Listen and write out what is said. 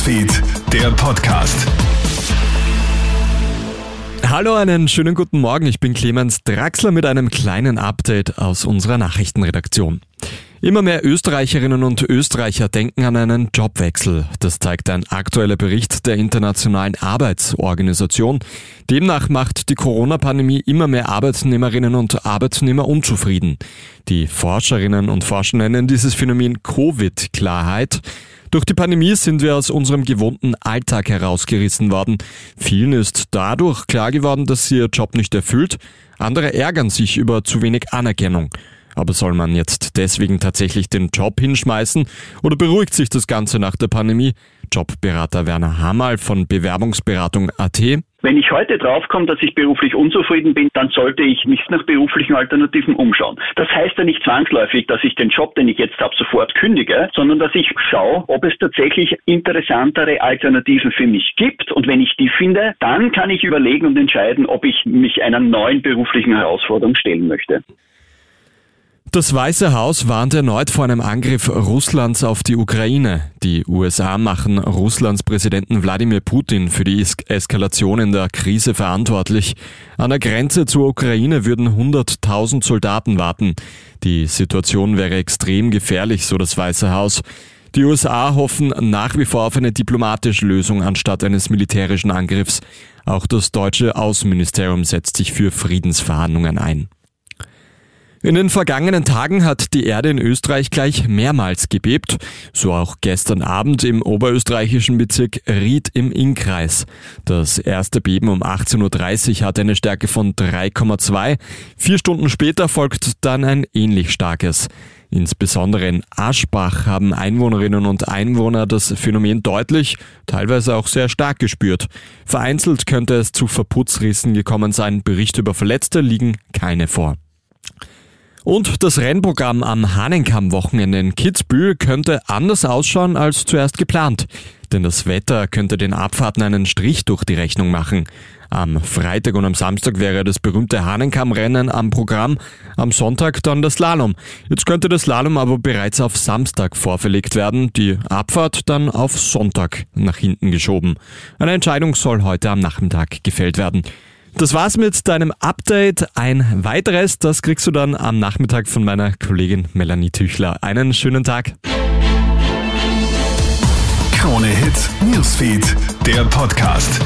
Newsfeed, der Podcast. Hallo, einen schönen guten Morgen. Ich bin Clemens Draxler mit einem kleinen Update aus unserer Nachrichtenredaktion. Immer mehr Österreicherinnen und Österreicher denken an einen Jobwechsel. Das zeigt ein aktueller Bericht der Internationalen Arbeitsorganisation. Demnach macht die Corona-Pandemie immer mehr Arbeitnehmerinnen und Arbeitnehmer unzufrieden. Die Forscherinnen und Forscher nennen dieses Phänomen Covid-Klarheit. Durch die Pandemie sind wir aus unserem gewohnten Alltag herausgerissen worden. Vielen ist dadurch klar geworden, dass sie ihr Job nicht erfüllt. Andere ärgern sich über zu wenig Anerkennung. Aber soll man jetzt deswegen tatsächlich den Job hinschmeißen oder beruhigt sich das Ganze nach der Pandemie? Jobberater Werner Hamal von Bewerbungsberatung.at wenn ich heute draufkomme, dass ich beruflich unzufrieden bin, dann sollte ich mich nach beruflichen Alternativen umschauen. Das heißt ja nicht zwangsläufig, dass ich den Job, den ich jetzt habe, sofort kündige, sondern dass ich schaue, ob es tatsächlich interessantere Alternativen für mich gibt. Und wenn ich die finde, dann kann ich überlegen und entscheiden, ob ich mich einer neuen beruflichen Herausforderung stellen möchte. Das Weiße Haus warnt erneut vor einem Angriff Russlands auf die Ukraine. Die USA machen Russlands Präsidenten Wladimir Putin für die Eskalation in der Krise verantwortlich. An der Grenze zur Ukraine würden 100.000 Soldaten warten. Die Situation wäre extrem gefährlich, so das Weiße Haus. Die USA hoffen nach wie vor auf eine diplomatische Lösung anstatt eines militärischen Angriffs. Auch das deutsche Außenministerium setzt sich für Friedensverhandlungen ein. In den vergangenen Tagen hat die Erde in Österreich gleich mehrmals gebebt, so auch gestern Abend im oberösterreichischen Bezirk Ried im Innkreis. Das erste Beben um 18.30 Uhr hatte eine Stärke von 3,2. Vier Stunden später folgt dann ein ähnlich starkes. Insbesondere in Aschbach haben Einwohnerinnen und Einwohner das Phänomen deutlich, teilweise auch sehr stark gespürt. Vereinzelt könnte es zu Verputzrissen gekommen sein, Berichte über Verletzte liegen keine vor. Und das Rennprogramm am Hahnenkamm-Wochenende in Kitzbühel könnte anders ausschauen als zuerst geplant. Denn das Wetter könnte den Abfahrten einen Strich durch die Rechnung machen. Am Freitag und am Samstag wäre das berühmte Hahnenkamm-Rennen am Programm, am Sonntag dann das Slalom. Jetzt könnte das Slalom aber bereits auf Samstag vorverlegt werden, die Abfahrt dann auf Sonntag nach hinten geschoben. Eine Entscheidung soll heute am Nachmittag gefällt werden. Das war's mit deinem Update. Ein weiteres, das kriegst du dann am Nachmittag von meiner Kollegin Melanie Tüchler. Einen schönen Tag. Krone Hits, Newsfeed, der Podcast.